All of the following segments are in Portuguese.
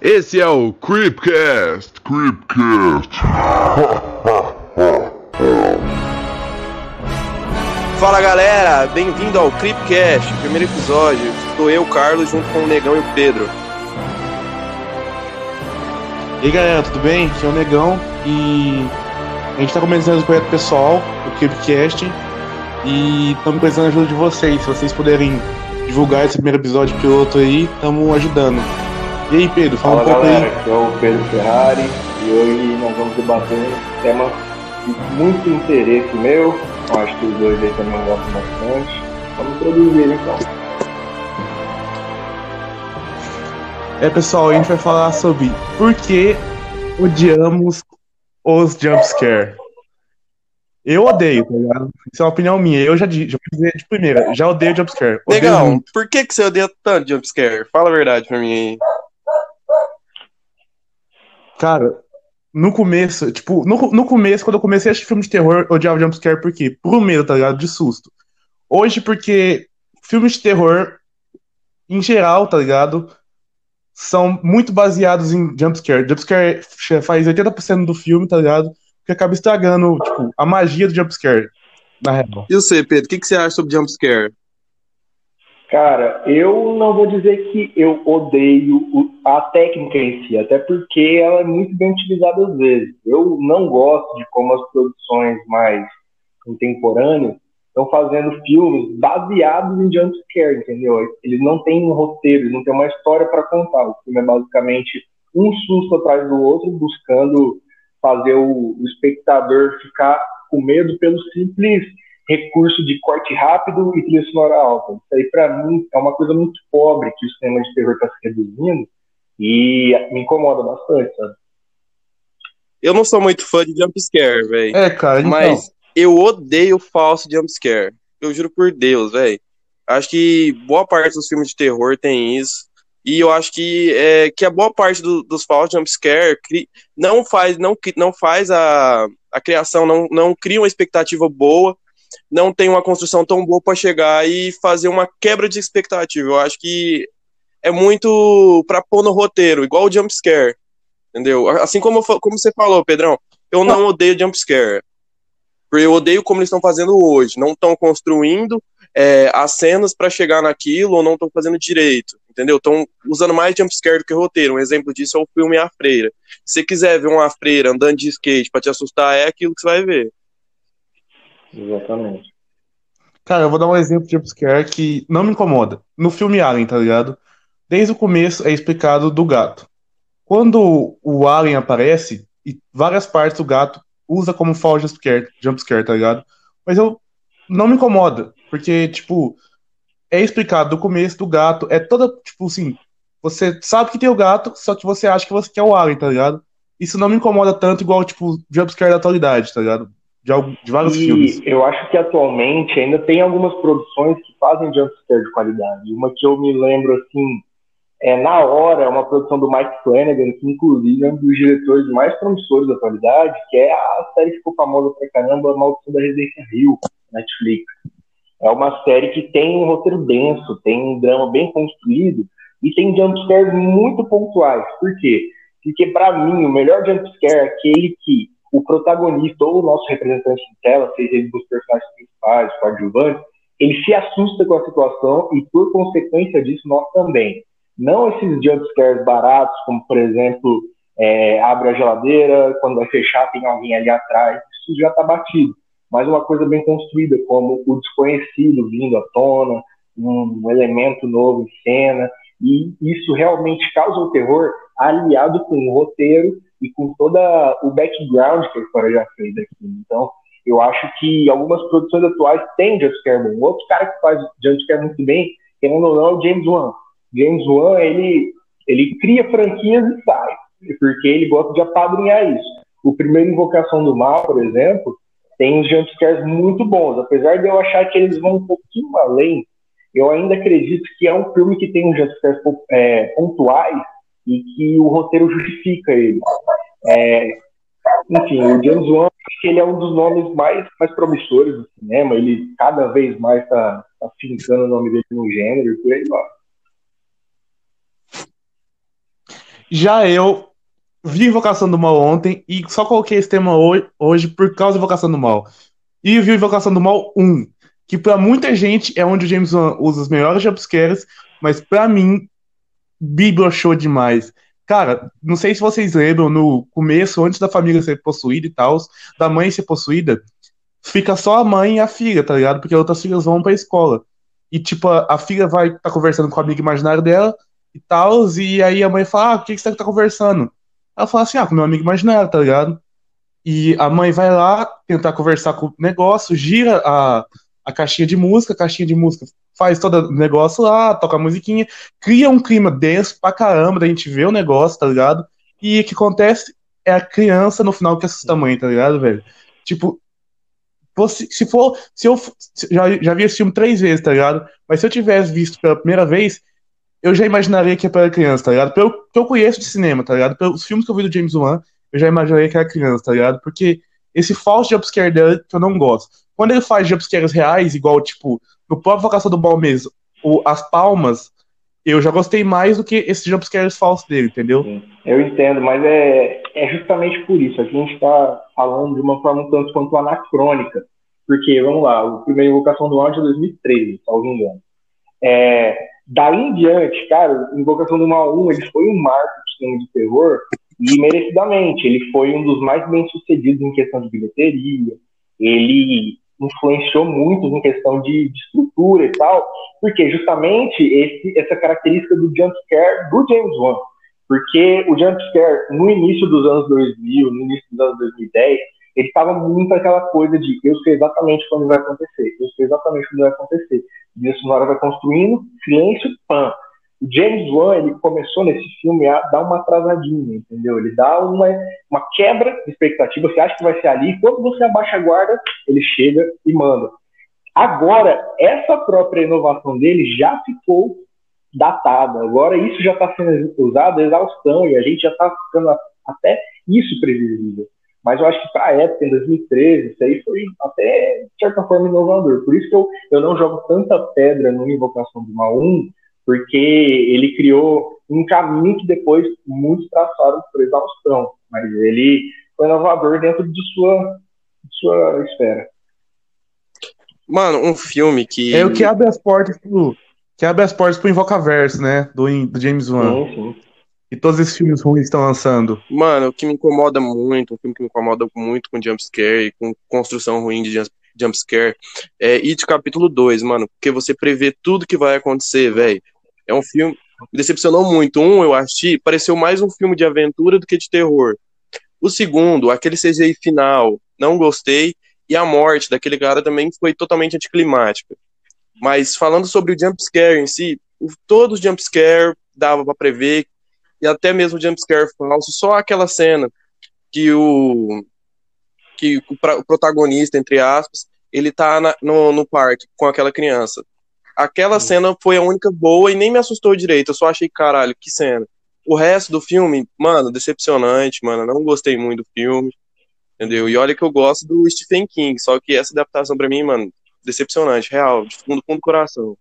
Esse é o Creepcast. Creepcast. Fala galera, bem-vindo ao Creepcast, primeiro episódio. Estou eu, Carlos, junto com o Negão e o Pedro. E aí galera, tudo bem? Aqui é o Negão e a gente tá começando o projeto pessoal, o Creepcast, e estamos precisando da ajuda de vocês. Se vocês puderem divulgar esse primeiro episódio piloto aí, estamos ajudando. E aí, Pedro, fala, fala um pouco galera, aí. aqui é o Pedro Ferrari e hoje nós vamos debater um tema de muito interesse meu. Eu acho que os dois aí também gostam bastante. Vamos produzir então. É, pessoal, a gente vai falar sobre por que odiamos os jumpscare. Eu odeio, tá ligado? Isso é uma opinião minha. Eu já, di- já vou dizer de primeira, já odeio jumpscare. Muito. por que, que você odeia tanto jumpscare? Fala a verdade pra mim aí. Cara, no começo, tipo, no, no começo, quando eu comecei a assistir filme de terror, eu odiava jumpscare por quê? Por medo, tá ligado? De susto. Hoje, porque filmes de terror, em geral, tá ligado? São muito baseados em jumpscare. Jumpscare faz 80% do filme, tá ligado? Que acaba estragando, tipo, a magia do jumpscare, na real. E você, Pedro, o que, que você acha sobre jumpscare? Cara, eu não vou dizer que eu odeio a técnica em si, até porque ela é muito bem utilizada às vezes. Eu não gosto de como as produções mais contemporâneas estão fazendo filmes baseados em jumpscare, entendeu? Eles não têm um roteiro, eles não têm uma história para contar. O filme é basicamente um susto atrás do outro, buscando fazer o espectador ficar com medo pelo simples recurso de corte rápido e trilha sonora alta. Isso aí, pra mim, é uma coisa muito pobre que o cinema de terror está se reduzindo e me incomoda bastante, sabe? Eu não sou muito fã de jumpscare, velho. É, cara, então. Mas eu odeio falso jumpscare. Eu juro por Deus, velho. Acho que boa parte dos filmes de terror tem isso. E eu acho que, é, que a boa parte do- dos falsos jumpscare cri- não faz, não, não faz a, a criação, não, não cria uma expectativa boa, não tem uma construção tão boa para chegar e fazer uma quebra de expectativa. Eu acho que é muito pra pôr no roteiro, igual o jumpscare. Entendeu? Assim como, como você falou, Pedrão, eu não odeio jumpscare. Porque eu odeio como eles estão fazendo hoje. Não estão construindo é, as cenas para chegar naquilo ou não estão fazendo direito. Entendeu? Estão usando mais jumpscare do que roteiro. Um exemplo disso é o filme A Freira. Se você quiser ver uma freira andando de skate para te assustar, é aquilo que você vai ver. Exatamente. Cara, eu vou dar um exemplo de jumpscare que não me incomoda. No filme Alien, tá ligado? Desde o começo é explicado do gato. Quando o Alien aparece, e várias partes do gato usa como falso jumpscare, jumpscare, tá ligado? Mas eu não me incomoda, porque, tipo, é explicado do começo do gato, é toda, tipo assim, você sabe que tem o gato, só que você acha que você quer o Alien, tá ligado? Isso não me incomoda tanto igual, tipo, jumpscare da atualidade, tá ligado? De, de vários filmes. E eu acho que atualmente ainda tem algumas produções que fazem jumpscare de qualidade. Uma que eu me lembro assim, é na hora, é uma produção do Mike Flanagan, que inclusive é um dos diretores mais promissores da atualidade, que é a série que ficou famosa pra caramba, A Maldição da Residência Rio, Netflix. É uma série que tem um roteiro denso, tem um drama bem construído e tem jumpscares muito pontuais. Por quê? Porque pra mim o melhor jumpscare é aquele que o protagonista ou o nosso representante de tela, seja ele dos personagens principais, coadjuvantes, ele se assusta com a situação e, por consequência disso, nós também. Não esses jumpscares baratos, como, por exemplo, é, abre a geladeira, quando vai fechar tem alguém ali atrás, isso já está batido. Mas uma coisa bem construída, como o desconhecido vindo à tona, um elemento novo em cena, e isso realmente causa o terror aliado com o roteiro e com toda o background que a história já fez aqui. Então, eu acho que algumas produções atuais têm jumpscare bom. Outro cara que faz jumpscare muito bem, querendo ou não, é o James Wan. James Wan, ele, ele cria franquias e sai, porque ele gosta de apadrinhar isso. O primeiro Invocação do Mal, por exemplo, tem uns jumpscares muito bons. Apesar de eu achar que eles vão um pouquinho além, eu ainda acredito que é um filme que tem uns jumpscares é, pontuais e que o roteiro justifica ele. É, enfim, o James Wan, ele é um dos nomes mais, mais promissores do cinema. Ele cada vez mais está tá fincando o nome dele no gênero e por aí vai. Já eu vi Invocação do Mal ontem e só coloquei esse tema hoje por causa da Invocação do Mal. E vi Invocação do Mal 1, que para muita gente é onde o James Wan usa os melhores jumpscares, mas para mim, show demais. Cara, não sei se vocês lembram, no começo, antes da família ser possuída e tal, da mãe ser possuída, fica só a mãe e a filha, tá ligado? Porque outras filhas vão pra escola. E, tipo, a, a filha vai tá conversando com o amigo imaginário dela e tal, e aí a mãe fala, ah, o que, que você tá conversando? Ela fala assim, ah, com meu amigo imaginário, tá ligado? E a mãe vai lá tentar conversar com o negócio, gira a, a caixinha de música, a caixinha de música faz todo o negócio lá, toca a musiquinha, cria um clima denso pra caramba da gente ver o negócio, tá ligado? E o que acontece é a criança no final que assusta a mãe, tá ligado, velho? Tipo, se for. Se eu já, já vi esse filme três vezes, tá ligado? Mas se eu tivesse visto pela primeira vez, eu já imaginaria que é para criança, tá ligado? Pelo que eu conheço de cinema, tá ligado? Pelos filmes que eu vi do James Wan, eu já imaginaria que era criança, tá ligado? Porque esse falso jumpscare dele que eu não gosto. Quando ele faz jumpscares reais, igual, tipo, no próprio Vocação do mesmo, o, as palmas, eu já gostei mais do que esses jumpscares falsos dele, entendeu? Sim, eu entendo, mas é, é justamente por isso. Aqui a gente está falando de uma forma um tanto quanto anacrônica. Porque, vamos lá, o primeiro Invocação do Mal é de 2013, salvo engano. É, daí em diante, cara, Invocação do Mal 1 ele foi um marco do cinema de terror e merecidamente. Ele foi um dos mais bem sucedidos em questão de bilheteria. Ele influenciou muito em questão de, de estrutura e tal, porque justamente esse, essa característica do jump scare do James Wan. Porque o jump scare no início dos anos 2000, no início dos anos 2010, ele estava muito aquela coisa de eu sei exatamente quando vai acontecer, eu sei exatamente quando vai acontecer. E a sonora vai construindo, silêncio, pam. James Wan, ele começou nesse filme a dar uma atrasadinha, entendeu? Ele dá uma, uma quebra de expectativa, você acha que vai ser ali, quando você abaixa a guarda, ele chega e manda. Agora, essa própria inovação dele já ficou datada. Agora, isso já está sendo usado exaustão e a gente já está ficando até isso previsível. Mas eu acho que para a época, em 2013, isso aí foi até, de certa forma, inovador. Por isso que eu, eu não jogo tanta pedra no Invocação do Mal 1, porque ele criou um caminho que depois muitos traçaram por exaustão, mas ele foi inovador dentro de sua, de sua esfera. Mano, um filme que. É o que abre as portas pro. Que abre as portas pro Invocaverso, né? Do, do James Wan. Sim, sim. E todos esses filmes ruins estão lançando. Mano, o que me incomoda muito, um filme que me incomoda muito com jumpscare e com construção ruim de jumpscare é It capítulo 2, mano. Porque você prevê tudo que vai acontecer, velho. É um filme. Me decepcionou muito. Um, eu achei, pareceu mais um filme de aventura do que de terror. O segundo, aquele CGI final, não gostei. E a morte daquele cara também foi totalmente anticlimática. Mas falando sobre o jumpscare em si, todos os jumpscare dava para prever, e até mesmo o jumpscare falso, só aquela cena que o que o, protagonista, entre aspas, ele tá na, no, no parque com aquela criança. Aquela cena foi a única boa e nem me assustou direito. Eu só achei, caralho, que cena. O resto do filme, mano, decepcionante, mano. Não gostei muito do filme. Entendeu? E olha que eu gosto do Stephen King, só que essa adaptação para mim, mano, decepcionante, real, de fundo, fundo do coração.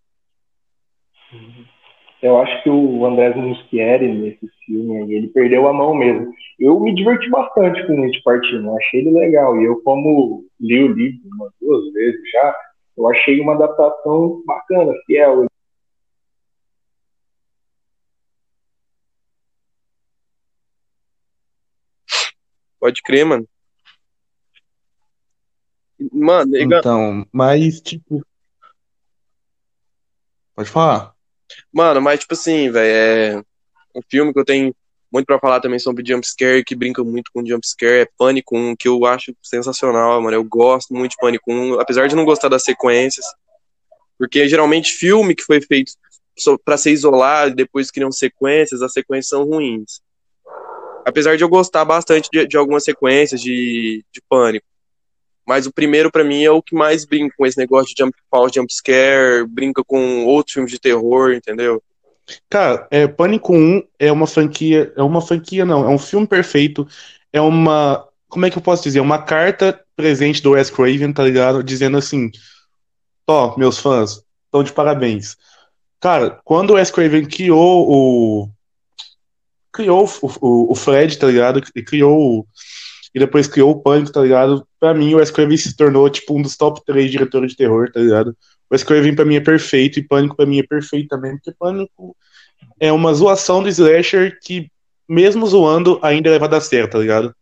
Eu acho que o André Muschietti, nesse filme aí, ele perdeu a mão mesmo. Eu me diverti bastante com o It Partindo, achei ele legal. E eu, como li o livro umas duas vezes já, eu achei uma adaptação bacana, fiel. Pode crer, mano. Mano, então, mas tipo. Pode falar. Mano, mas tipo assim, velho, é um filme que eu tenho muito para falar também sobre jumpscare, que brinca muito com jumpscare, é Pânico 1, que eu acho sensacional, mano. Eu gosto muito de Pânico 1, apesar de não gostar das sequências. Porque geralmente filme que foi feito para ser isolado depois criam sequências, as sequências são ruins. Apesar de eu gostar bastante de, de algumas sequências de, de Pânico. Mas o primeiro, para mim, é o que mais brinca com esse negócio de jump pause, jump scare, brinca com outros filmes de terror, entendeu? Cara, é, Pânico 1 é uma franquia. É uma franquia, não, é um filme perfeito. É uma. Como é que eu posso dizer? Uma carta presente do Wes Craven, tá ligado? Dizendo assim: Ó, meus fãs, estão de parabéns. Cara, quando o Wes Craven criou o. criou o, o, o Fred, tá ligado? Ele criou e depois criou o Pânico, tá ligado? Pra mim, o Wes Craven se tornou, tipo, um dos top 3 diretores de terror, tá ligado? O Wes Craven pra mim é perfeito e Pânico pra mim é perfeito também, porque Pânico é uma zoação do slasher que, mesmo zoando, ainda leva a dar certo, tá ligado?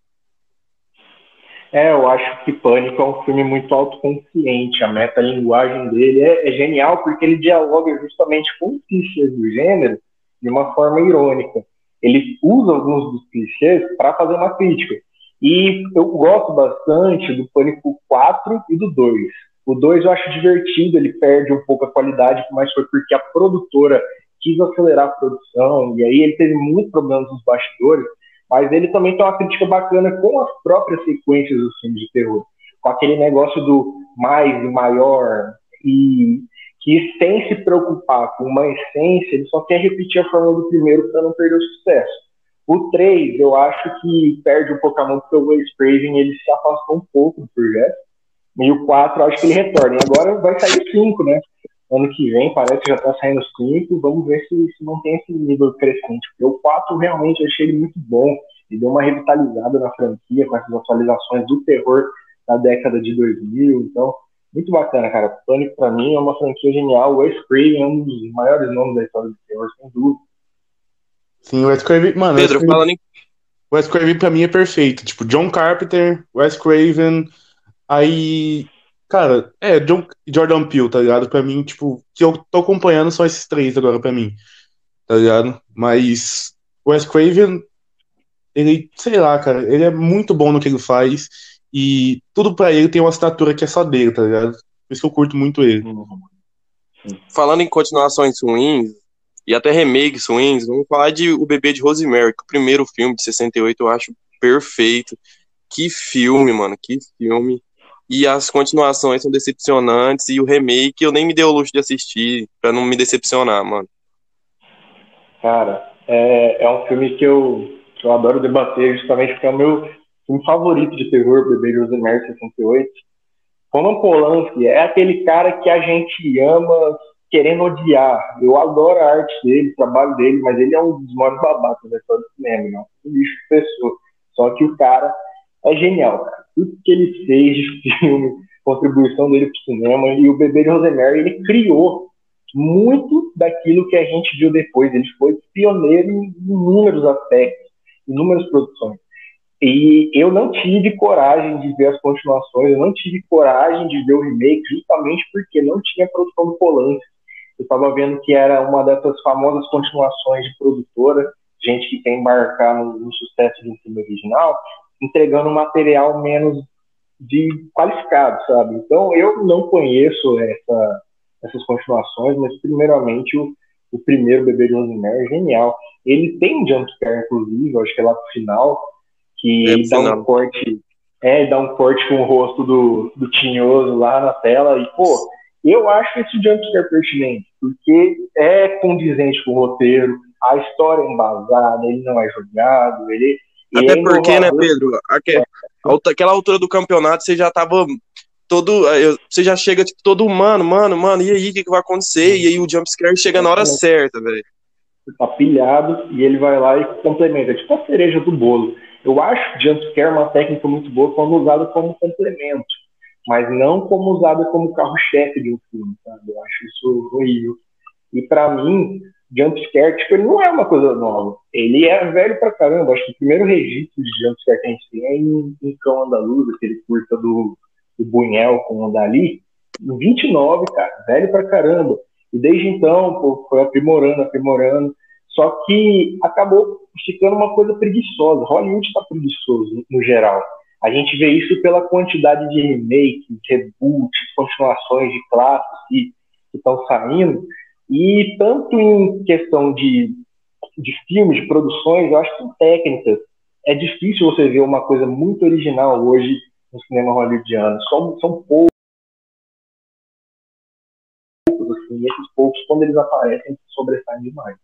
É, eu acho que Pânico é um filme muito autoconsciente. A metalinguagem dele é, é genial porque ele dialoga justamente com clichês do gênero de uma forma irônica. Ele usa alguns dos clichês para fazer uma crítica. E eu gosto bastante do Pânico 4 e do 2. O 2 eu acho divertido, ele perde um pouco a qualidade, mas foi porque a produtora quis acelerar a produção, e aí ele teve muitos problemas nos bastidores, mas ele também tem uma crítica bacana com as próprias sequências dos filmes de terror, com aquele negócio do mais e maior, e que sem se preocupar com uma essência, ele só quer repetir a fórmula do primeiro para não perder o sucesso. O 3, eu acho que perde um pouco a mão, porque o Wes Craven ele se afastou um pouco do projeto, e o 4 acho que ele retorna. E agora vai sair o 5, né? Ano que vem parece que já tá saindo o 5. Vamos ver se, se mantém esse nível crescente. Porque o 4 realmente achei ele muito bom. Ele deu uma revitalizada na franquia com essas atualizações do terror da década de 2000. Então, muito bacana, cara. Pânico pra mim é uma franquia genial. O Wes Craven é um dos maiores nomes da história do terror, sem dúvida. Sim, o Wes Craven, mano. Pedro, Wes Craven, falando em. Wes Craven pra mim é perfeito. Tipo, John Carpenter, Wes Craven, aí. Cara, é, John, Jordan Peele, tá ligado? Pra mim, tipo, que eu tô acompanhando são esses três agora pra mim, tá ligado? Mas Wes Craven, ele, sei lá, cara, ele é muito bom no que ele faz e tudo pra ele tem uma assinatura que é só dele, tá ligado? Por isso que eu curto muito ele. Falando em continuações ruins, e até remakes ruins, vamos falar de O Bebê de Rosemary, que o primeiro filme de 68 eu acho perfeito. Que filme, mano, que filme. E as continuações são decepcionantes, e o remake eu nem me dei o luxo de assistir, pra não me decepcionar, mano. Cara, é, é um filme que eu, que eu adoro debater, justamente porque é o meu filme favorito de terror, Bebê Rosemary 68. Roman Polanski é aquele cara que a gente ama querendo odiar. Eu adoro a arte dele, o trabalho dele, mas ele é um dos maiores babacas da história do cinema, não? Um lixo de pessoa. Só que o cara é genial, cara. Tudo que ele fez de filme, contribuição dele pro cinema, e o Bebê de Rosemary, ele criou muito daquilo que a gente viu depois. Ele foi pioneiro em inúmeros aspectos, inúmeras produções. E eu não tive coragem de ver as continuações, eu não tive coragem de ver o remake, justamente porque não tinha produção do Polanski. Eu estava vendo que era uma dessas famosas continuações de produtora, gente que quer embarcar no, no sucesso de um filme original, entregando material menos de qualificado, sabe? Então eu não conheço essa, essas continuações, mas primeiramente o, o primeiro Bebê de Rosemary é genial. Ele tem um jumpscare, inclusive, acho que é lá pro final, que É, ele dá um corte, é, ele dá um corte com o rosto do, do tinhoso lá na tela, e pô, eu acho esse jumpscare pertinente, porque é condizente com o roteiro, a história é embasada, ele não é jogado, ele. Até é porque, né. Pedro? Aquela altura do campeonato, você já tava todo. eu- Você já chega, tipo, todo, mano, mano, mano, e aí, o que, que vai acontecer? E aí o jumpscare chega na hora certa, velho. tá pilhado e ele vai lá e complementa, tipo a cereja do bolo. Eu acho jumpscare uma técnica muito boa quando usada como complemento, mas não como usada como carro-chefe de um filme, sabe? Eu acho isso horrível. E pra mim, jumpscare, tipo, ele não é uma coisa nova. Ele é velho pra caramba. Acho que o primeiro registro de jumpscare que a gente tem é em, em Cão Andaluz, aquele curta do, do Bunhel com o Dali. Em 29, cara, velho pra caramba. E desde então, pô, foi aprimorando, aprimorando. Só que acabou ficando uma coisa preguiçosa. Hollywood está preguiçoso, no geral. A gente vê isso pela quantidade de remakes, reboots, continuações de clássicos que estão saindo. E tanto em questão de, de filmes, de produções, eu acho que em técnicas. É difícil você ver uma coisa muito original hoje no cinema hollywoodiano. São, são poucos, assim, e esses poucos, quando eles aparecem, sobressaem demais.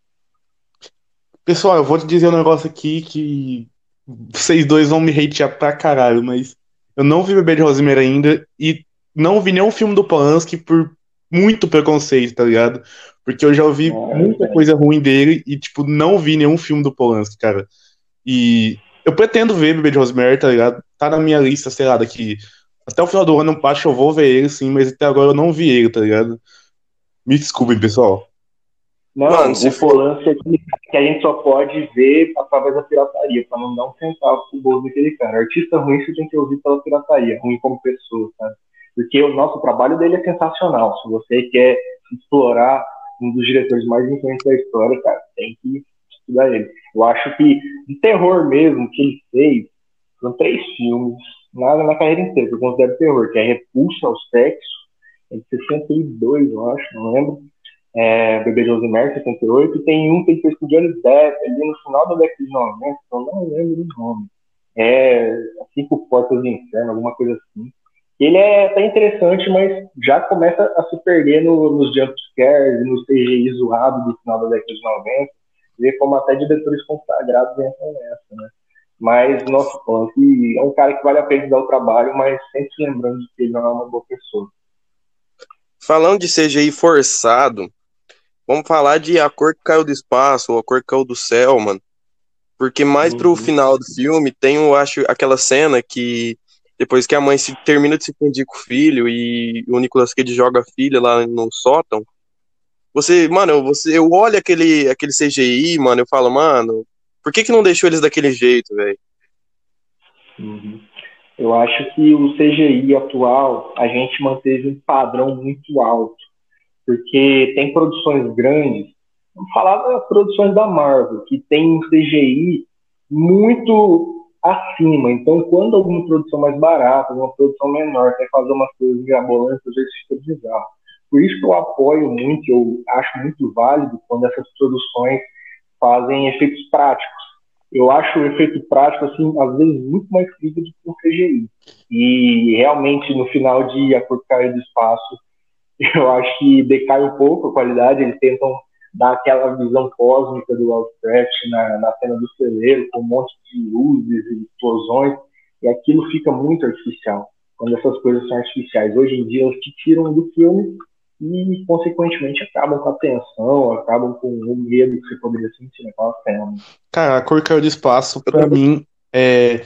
Pessoal, eu vou te dizer um negócio aqui que vocês dois vão me hatear pra caralho, mas eu não vi Bebê de Rosemary ainda e não vi nenhum filme do Polanski por muito preconceito, tá ligado? Porque eu já ouvi É, muita é. coisa ruim dele e, tipo, não vi nenhum filme do Polanski, cara. E eu pretendo ver Bebê de Rosemary, tá ligado? Tá na minha lista, sei lá, daqui. Até o final do ano eu acho que eu vou ver ele, sim, mas até agora eu não vi ele, tá ligado? Me desculpem, pessoal. Não, Mano, se o Polanski é que a gente só pode ver através da pirataria, pra não dar um centavo pro bolso daquele cara. Artista ruim você tem que ouvir pela pirataria, ruim como pessoa, sabe? Porque o nosso trabalho dele é sensacional. Se você quer explorar um dos diretores mais influentes da história, cara, tem que estudar ele. Eu acho que de terror mesmo que ele fez, são três filmes na, na carreira inteira que eu considero terror, que é Repulsa ao Sexo, é de 62, eu acho, não lembro é, Bebê de Rosemary, 78, e tem um que ele fez com Johnny Depp ali no final da década de 90, eu não lembro o nome. É Cinco Portas do Inferno, alguma coisa assim. Ele é até interessante, mas já começa a se perder no, nos jumpscares nos CGI zoados do final da década de 90. Vê como até diretores consagrados entram nessa, né? Mas, nossa, Polanski é um cara que vale a pena dar o trabalho, mas sempre lembrando de que ele não é uma boa pessoa. Falando de CGI forçado, vamos falar de A Cor que Caiu do Espaço ou A Cor que Caiu do Céu, mano. Porque mais pro Uhum. final do filme tem, eu acho, aquela cena que depois que a mãe se termina de se fundir com o filho e o Nicolas Cage joga a filha lá no sótão. Você, mano, você, eu olho aquele, aquele CGI, mano, eu falo, mano, por que que não deixou eles daquele jeito, velho? Uhum. Eu acho que o CGI atual, a gente manteve um padrão muito alto, porque tem produções grandes, vamos falar das produções da Marvel, que tem um CGI muito acima. Então, quando alguma produção mais barata, alguma produção menor quer fazer umas coisas mirabolantes, às vezes fica bizarro. Por isso que eu apoio muito, eu acho muito válido quando essas produções fazem efeitos práticos eu acho o efeito prático, assim, às vezes muito mais crível do que o CGI. E realmente, no final de A Cor do Espaço, eu acho que decai um pouco a qualidade. Eles tentam dar aquela visão cósmica do Lovecraft na, na cena do celeiro, com um monte de luzes e explosões, e aquilo fica muito artificial, quando essas coisas são artificiais. Hoje em dia, eles te tiram do filme e, consequentemente, acabam com a tensão, acabam com o medo que você poderia sentir naquela cena. Cara, a cor caiu do espaço, pra mim, é.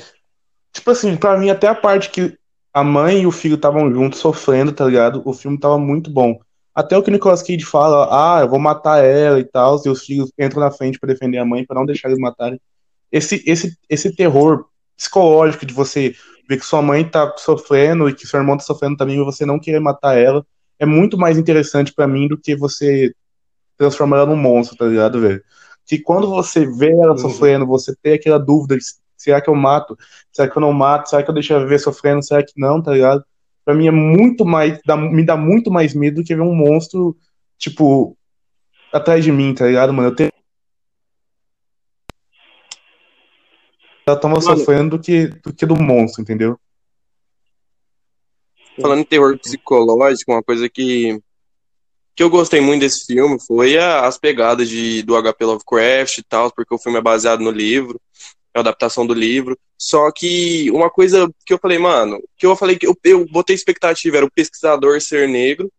Tipo assim, pra mim, até a parte que a mãe e o filho estavam juntos sofrendo, tá ligado? O filme tava muito bom. Até o que o Nicolas Cage fala, ah, eu vou matar ela e tal, e os filhos entram na frente pra defender a mãe, pra não deixar eles matarem. Esse, esse, esse terror psicológico de você ver que sua mãe tá sofrendo e que seu irmão tá sofrendo também, e você não querer matar ela, é muito mais interessante pra mim do que você transformar ela num monstro, tá ligado, velho? Que quando você vê ela Uhum. sofrendo, você tem aquela dúvida de será que eu mato? Será que eu não mato? Será que eu deixo ela viver sofrendo? Será que não, tá ligado? Pra mim é muito mais, dá- me dá muito mais medo do que ver um monstro, tipo, atrás de mim, tá ligado, mano? Eu tenho. Ela tava sofrendo do que, do que do monstro, entendeu? Falando em terror psicológico, uma coisa que, que eu gostei muito desse filme foi a- as pegadas de, do HP Lovecraft e tal, porque o filme é baseado no livro, a adaptação do livro. Só que uma coisa que eu falei, mano, que eu falei que eu, eu botei expectativa era o pesquisador ser negro,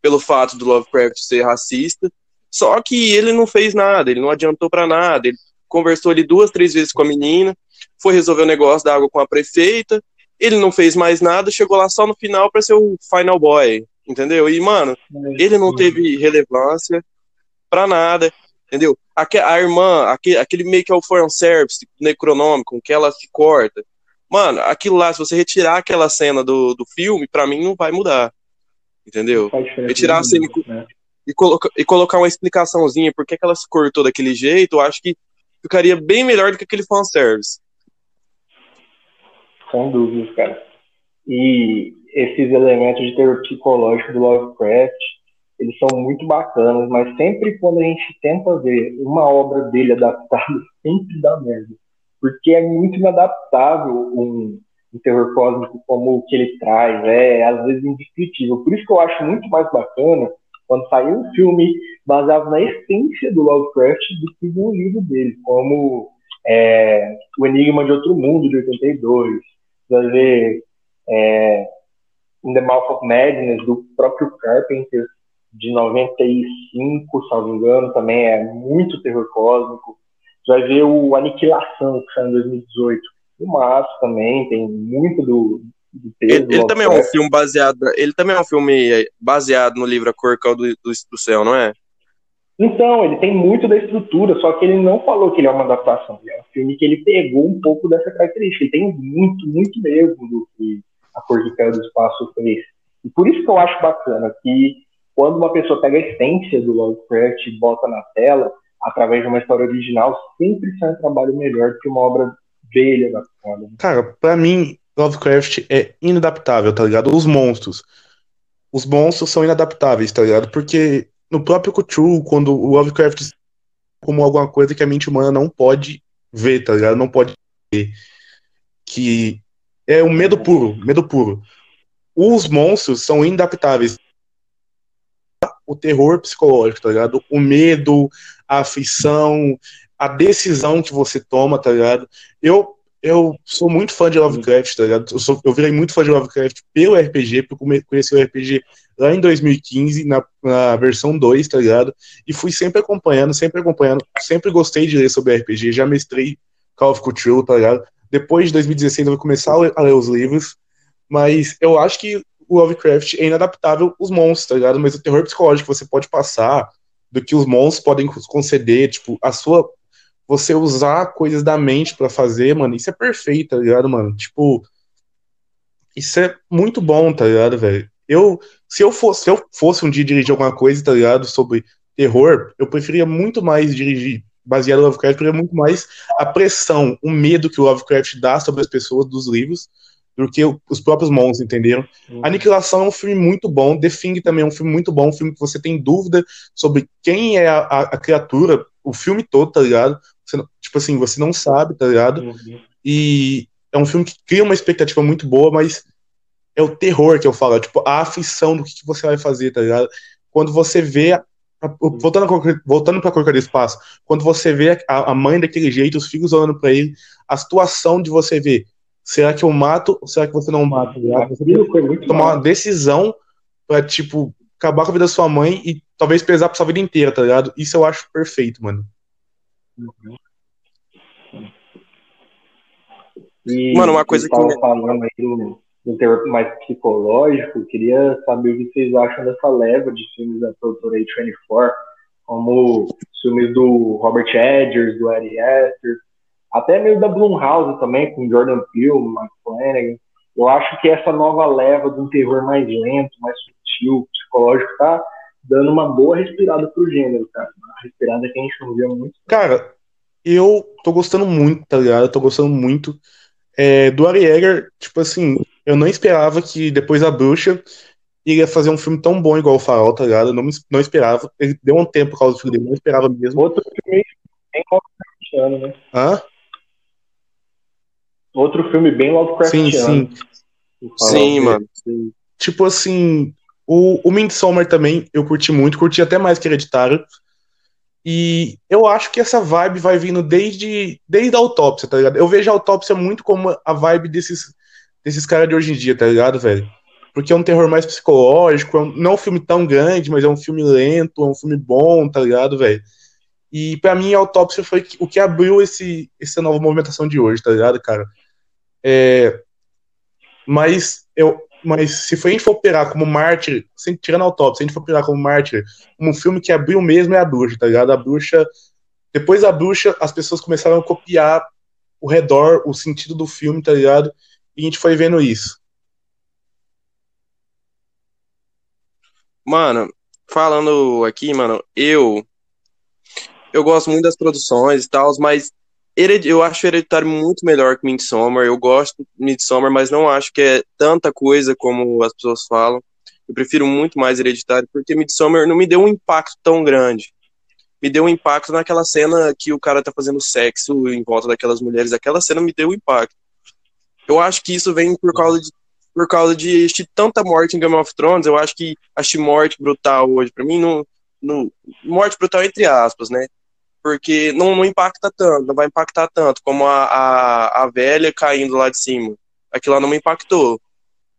pelo fato do Lovecraft ser racista. Só que ele não fez nada, ele não adiantou pra nada. Ele conversou ali duas, três vezes com a menina, foi resolver o negócio da água com a prefeita. Ele não fez mais nada, chegou lá só no final pra ser o final boy, entendeu? E, mano, ele não teve relevância pra nada, entendeu? Aque- A irmã, aque- aquele meio que é o fanservice necronômico, que ela se corta. Mano, aquilo lá, se você retirar aquela cena do, do filme, pra mim não vai mudar. Entendeu? Retirar a cena né? E, coloca, e colocar uma explicaçãozinha por que, que ela se cortou daquele jeito, eu acho que ficaria bem melhor do que aquele fanservice. Sem dúvidas, cara. E esses elementos de terror psicológico do Lovecraft, eles são muito bacanas, mas sempre quando a gente tenta ver uma obra dele adaptada, sempre dá merda. Porque é muito inadaptável um, um terror cósmico como o que ele traz, é às vezes indescritível. Por isso que eu acho muito mais bacana quando saiu um filme baseado na essência do Lovecraft do que no livro dele, como é, O Enigma de Outro Mundo, de 82, você vai ver é, In the Mouth of Madness, do próprio Carpenter, de 95, salvo engano, também é muito terror cósmico. Você vai ver o Aniquilação, que saiu em 2018. O Massa também, tem muito do, do peso. Ele, ele também é um filme baseado. Ele também é um filme baseado no livro A Cor do, do, do Céu, não é? Então, ele tem muito da estrutura, só que ele não falou que ele é uma adaptação. Ele é um filme que ele pegou um pouco dessa característica. Ele tem muito, muito mesmo do que a Cor que Caiu do Espaço fez. E por isso que eu acho bacana que quando uma pessoa pega a essência do Lovecraft e bota na tela, através de uma história original, sempre sai um trabalho melhor do que uma obra velha adaptada. Cara, pra mim, Lovecraft é inadaptável, tá ligado? Os monstros. Os monstros são inadaptáveis, tá ligado? Porque no próprio Cthulhu, quando o Lovecraft como alguma coisa que a mente humana não pode ver, tá ligado? Não pode ver. Que é o um medo puro, medo puro. Os monstros são inadaptáveis. O terror psicológico, tá ligado? O medo, a aflição, a decisão que você toma, tá ligado? Eu, eu sou muito fã de Lovecraft, tá ligado? Eu, sou, eu virei muito fã de Lovecraft pelo RPG, porque eu conheci o RPG lá em 2015, na, na versão 2, tá ligado? E fui sempre acompanhando, sempre acompanhando, sempre gostei de ler sobre RPG, já mestrei Call of Cthulhu, tá ligado? Depois de 2016 eu vou começar a ler, a ler os livros, mas eu acho que o Lovecraft é inadaptável os monstros, tá ligado? Mas o terror psicológico que você pode passar, do que os monstros podem conceder, tipo, a sua. Você usar coisas da mente para fazer, mano, isso é perfeito, tá ligado, mano? Tipo. Isso é muito bom, tá ligado, velho? Eu, se eu fosse, se eu fosse um dia dirigir alguma coisa, tá ligado, sobre terror, eu preferia muito mais dirigir baseado no Lovecraft, preferia muito mais a pressão, o medo que o Lovecraft dá sobre as pessoas dos livros do que os próprios monstros, entenderam? Uhum. Aniquilação é um filme muito bom, Define também é um filme muito bom, um filme que você tem dúvida sobre quem é a, a, a criatura, o filme todo, tá ligado? Você, tipo assim, você não sabe, tá ligado? Uhum. E é um filme que cria uma expectativa muito boa, mas é o terror que eu falo, é, tipo, a aflição do que, que você vai fazer, tá ligado? Quando você vê voltando, a, voltando pra Cor do Espaço, quando você vê a, a, mãe daquele jeito, os filhos olhando para ele, a situação de você ver será que eu mato ou será que você não mata? Tá você tem que tomar uma decisão pra, tipo, acabar com a vida da sua mãe e talvez pesar pra sua vida inteira, tá ligado? Isso eu acho perfeito, mano. Uhum. E, mano, uma coisa que. falando aí do, do terror mais psicológico, queria saber o que vocês acham dessa leva de filmes da produtora A24, como os filmes do Robert Edgers, do Eddie Hester, até mesmo da Blumhouse também, com Jordan Peele, Mike Flanagan. Eu acho que essa nova leva de um terror mais lento, mais sutil, psicológico, tá dando uma boa respirada pro gênero, cara. Uma respirada que a gente não via muito. Cara, eu tô gostando muito, tá ligado? Eu tô gostando muito. É, do Ari tipo assim, eu não esperava que depois da Bruxa iria fazer um filme tão bom igual o Farol, tá ligado? Eu não, não esperava. Ele deu um tempo por causa do filme dele, não esperava mesmo. Outro filme bem Lovecraftiano, né? Hã? Outro filme bem Lovecraftiano. Sim, sim. Sim, mano. Sim. Tipo assim, o, o Midsommar também eu curti muito, curti até mais que Hereditário. E eu acho que essa vibe vai vindo desde, desde a autópsia, tá ligado? Eu vejo a autópsia muito como a vibe desses, desses caras de hoje em dia, tá ligado, velho? Porque é um terror mais psicológico, é um, não é um filme tão grande, mas é um filme lento, é um filme bom, tá ligado, velho? E para mim a autópsia foi o que abriu esse, essa nova movimentação de hoje, tá ligado, cara? É, mas eu, mas se a gente for operar como mártir, sem, tirando a autópsia, se a gente for operar como mártir, um filme que abriu mesmo é a bruxa, tá ligado? A bruxa. Depois da bruxa, as pessoas começaram a copiar o redor, o sentido do filme, tá ligado? E a gente foi vendo isso. Mano, falando aqui, mano, eu eu gosto muito das produções e tal, mas eu acho Hereditário muito melhor que Midsommar. Eu gosto de Midsommar, mas não acho que é tanta coisa como as pessoas falam. Eu prefiro muito mais Hereditário, porque Midsommar não me deu um impacto tão grande. Me deu um impacto naquela cena que o cara tá fazendo sexo em volta daquelas mulheres. Aquela cena me deu um impacto. Eu acho que isso vem por causa de por causa de tanta morte em Game of Thrones. Eu acho que assistir morte brutal hoje, para mim, não, morte brutal entre aspas, né? Porque não, não impacta tanto, não vai impactar tanto como a, a, a velha caindo lá de cima. Aquilo lá não me impactou.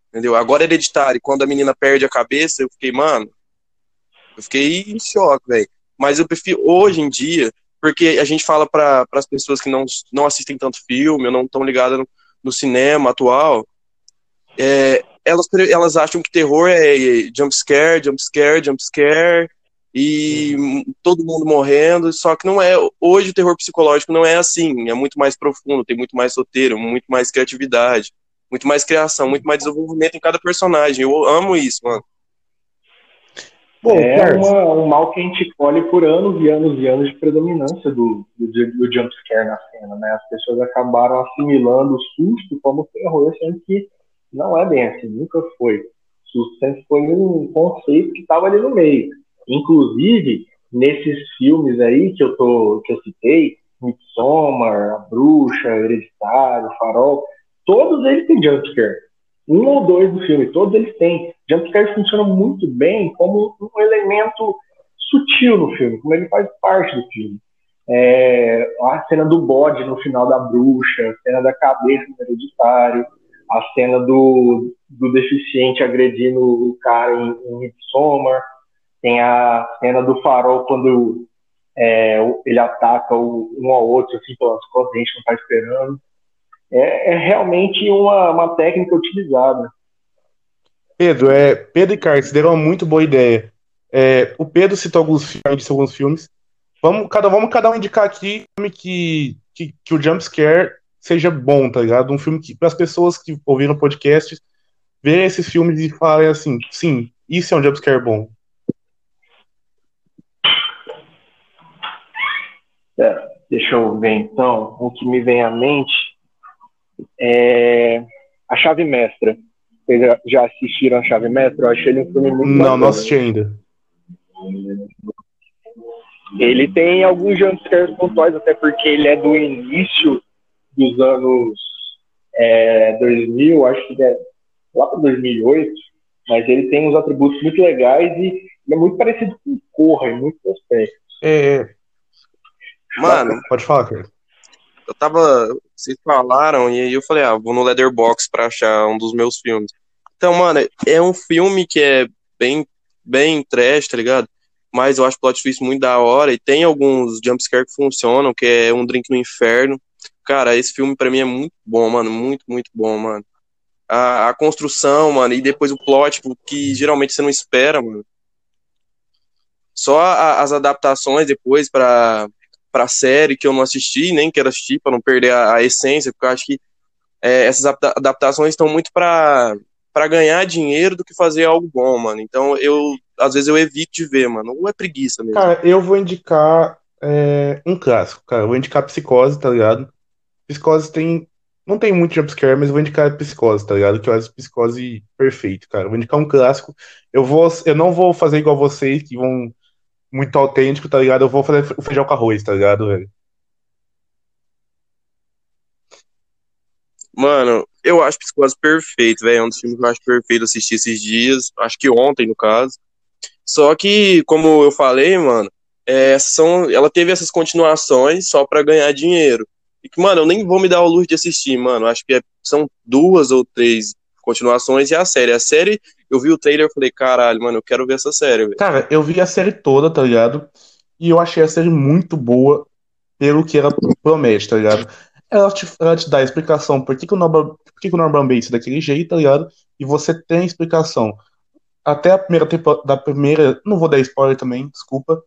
Entendeu? Agora é hereditário, quando a menina perde a cabeça, eu fiquei, mano, Eu fiquei em choque, velho. Mas eu prefiro hoje em dia, porque a gente fala para as pessoas que não, não assistem tanto filme ou não estão ligadas no, no, cinema atual, é, elas, elas acham que terror é jump scare, jump scare, jump scare, e todo mundo morrendo, só que não é. Hoje o terror psicológico não é assim, é muito mais profundo, tem muito mais roteiro, muito mais criatividade, muito mais criação, muito mais desenvolvimento em cada personagem. Eu amo isso, mano. Bom, é uma, um mal que a gente colhe por anos e anos e anos de predominância do, do, do jumpscare na cena, né? As pessoas acabaram assimilando o susto como terror, sendo que não é bem assim, nunca foi. O susto sempre foi um conceito que estava ali no meio. Inclusive, nesses filmes aí que eu, tô, que eu citei, Midsommar, A Bruxa, Hereditário, Farol, todos eles têm jumpscare. Um ou dois do filme, todos eles têm. Jumpscare funciona muito bem como um elemento sutil no filme, como ele faz parte do filme. É, a cena do bode no final da bruxa, a cena da cabeça no hereditário, a cena do, do deficiente agredindo o cara em, em Midsommar, tem a cena do farol quando é, ele ataca um ao outro assim pelas costas, a gente não está esperando. É, é, realmente uma, uma técnica utilizada. Pedro, é, Pedro e Carlos deram uma muito boa ideia. É, o Pedro citou alguns filmes, alguns filmes. Vamos cada, vamos cada um indicar aqui um filme que, que, que o jumpscare seja bom, tá ligado? Um filme que, para as pessoas que ouviram o podcast, verem esses filmes e falarem assim: sim, isso é um jumpscare bom. É, deixa eu ver então. O que me vem à mente é A Chave Mestra. Vocês já assistiram A Chave Mestra? Eu achei ele um filme muito Não, bacana. não assisti ainda. Ele tem alguns jumpscares pontuais, até porque ele é do início dos anos é, 2000, acho que é lá para 2008, mas ele tem uns atributos muito legais e é muito parecido com Corra em muitos aspectos. É, Mano. Pode falar, cara. Eu tava. Vocês falaram, e aí eu falei, ah, vou no Leatherbox pra achar um dos meus filmes. Então, mano, é um filme que é bem, bem trash, tá ligado? Mas eu acho o plot twist muito da hora. E tem alguns jumpscare que funcionam, que é Um Drink no Inferno. Cara, esse filme pra mim é muito bom, mano. Muito, muito bom, mano. A, a construção, mano, e depois o plot, tipo, que geralmente você não espera, mano. Só a, as adaptações depois para pra série que eu não assisti, nem quero assistir para não perder a, a, essência, porque eu acho que é, essas adaptações estão muito para para ganhar dinheiro do que fazer algo bom, mano. Então eu às vezes eu evito de ver, mano. Ou é preguiça mesmo. Cara, eu vou indicar é, um clássico, cara. Eu vou indicar Psicose, tá ligado? Psicose tem não tem muito jumpscare, mas eu vou indicar Psicose, tá ligado? Que eu acho Psicose perfeito, cara. Eu vou indicar um clássico. Eu vou eu não vou fazer igual vocês que vão muito autêntico, tá ligado? Eu vou fazer o feijão com arroz, tá ligado, velho? Mano, eu acho Psicose perfeito, velho. É um dos filmes que eu acho perfeito assistir esses dias. Acho que ontem, no caso. Só que, como eu falei, mano, é, são, ela teve essas continuações só para ganhar dinheiro. E que, mano, eu nem vou me dar o luxo de assistir, mano. Acho que é, são duas ou três continuações e a série. A série eu vi o trailer e falei, caralho, mano, eu quero ver essa série. Véio. Cara, eu vi a série toda, tá ligado? E eu achei a série muito boa pelo que ela promete, tá ligado? Ela te, ela te dá a explicação por que, que o Norman, por que, que o Norman Bates é daquele jeito, tá ligado? E você tem a explicação. Até a primeira temporada, da primeira, não vou dar spoiler também, desculpa,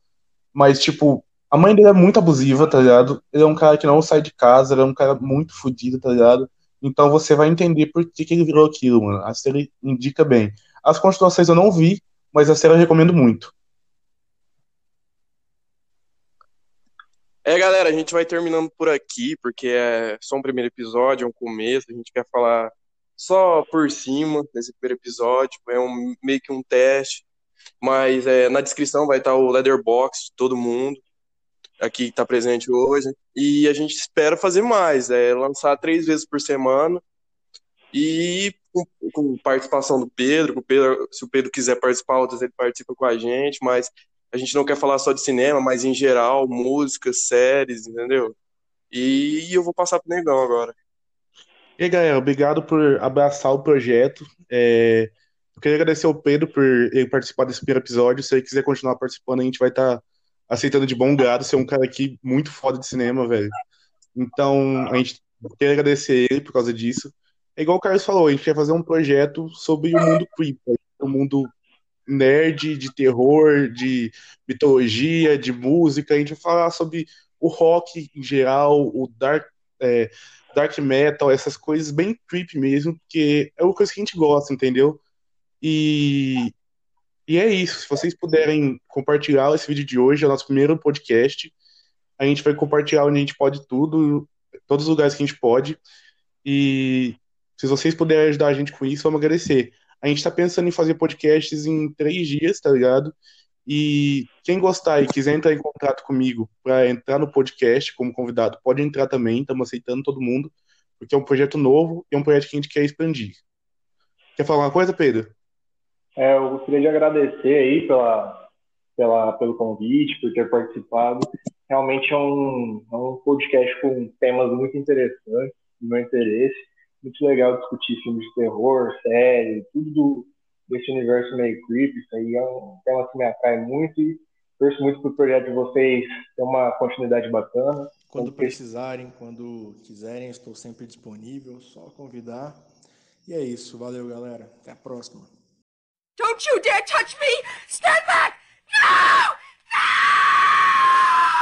mas tipo, a mãe dele é muito abusiva, tá ligado? Ele é um cara que não sai de casa, ele é um cara muito fodido, tá ligado? Então você vai entender por que, que ele virou aquilo, mano. A série indica bem. As continuações eu não vi, mas a série eu recomendo muito. É, galera, a gente vai terminando por aqui, porque é só um primeiro episódio, é um começo, a gente quer falar só por cima desse primeiro episódio, é um, meio que um teste, mas é, na descrição vai estar o Leatherbox de todo mundo aqui está presente hoje, e a gente espera fazer mais, é lançar três vezes por semana, e com, com, participação do Pedro, o Pedro, se o Pedro quiser participar, outras ele participa com a gente, mas a gente não quer falar só de cinema, mas em geral, músicas, séries, entendeu? E, eu vou passar pro Negão agora. E aí, galera, obrigado por abraçar o projeto. É, Eu queria agradecer ao Pedro por ele participar desse primeiro episódio. Se ele quiser continuar participando, a gente vai estar tá aceitando de bom grado. É um cara aqui muito foda de cinema, velho. Então, a gente quer agradecer ele por causa disso. É igual o Carlos falou, a gente quer fazer um projeto sobre o mundo creepy, o mundo nerd, de terror, de mitologia, de música. A gente vai falar sobre o rock em geral, o dark, é, dark metal, essas coisas bem creepy mesmo, porque é uma coisa que a gente gosta, entendeu? E, e é isso. Se vocês puderem compartilhar esse vídeo de hoje, é o nosso primeiro podcast. A gente vai compartilhar onde a gente pode tudo, todos os lugares que a gente pode. E se vocês puderem ajudar a gente com isso, vamos agradecer. A gente está pensando em fazer podcasts em três dias, tá ligado? E quem gostar e quiser entrar em contato comigo para entrar no podcast como convidado, pode entrar também, estamos aceitando todo mundo, porque é um projeto novo e é um projeto que a gente quer expandir. Quer falar uma coisa, Pedro? É, eu gostaria de agradecer aí pela, pela, pelo convite, por ter participado. Realmente é um, é um podcast com temas muito interessantes, do meu interesse. Muito legal discutir filmes de terror, série, tudo do, desse universo meio creepy. Isso aí é um tema que me atrai muito e torço muito para o projeto de vocês ter uma continuidade bacana. Quando precisarem, quando quiserem, estou sempre disponível, só convidar. E é isso, valeu galera, até a próxima. Don't you dare touch me! Stand back! No!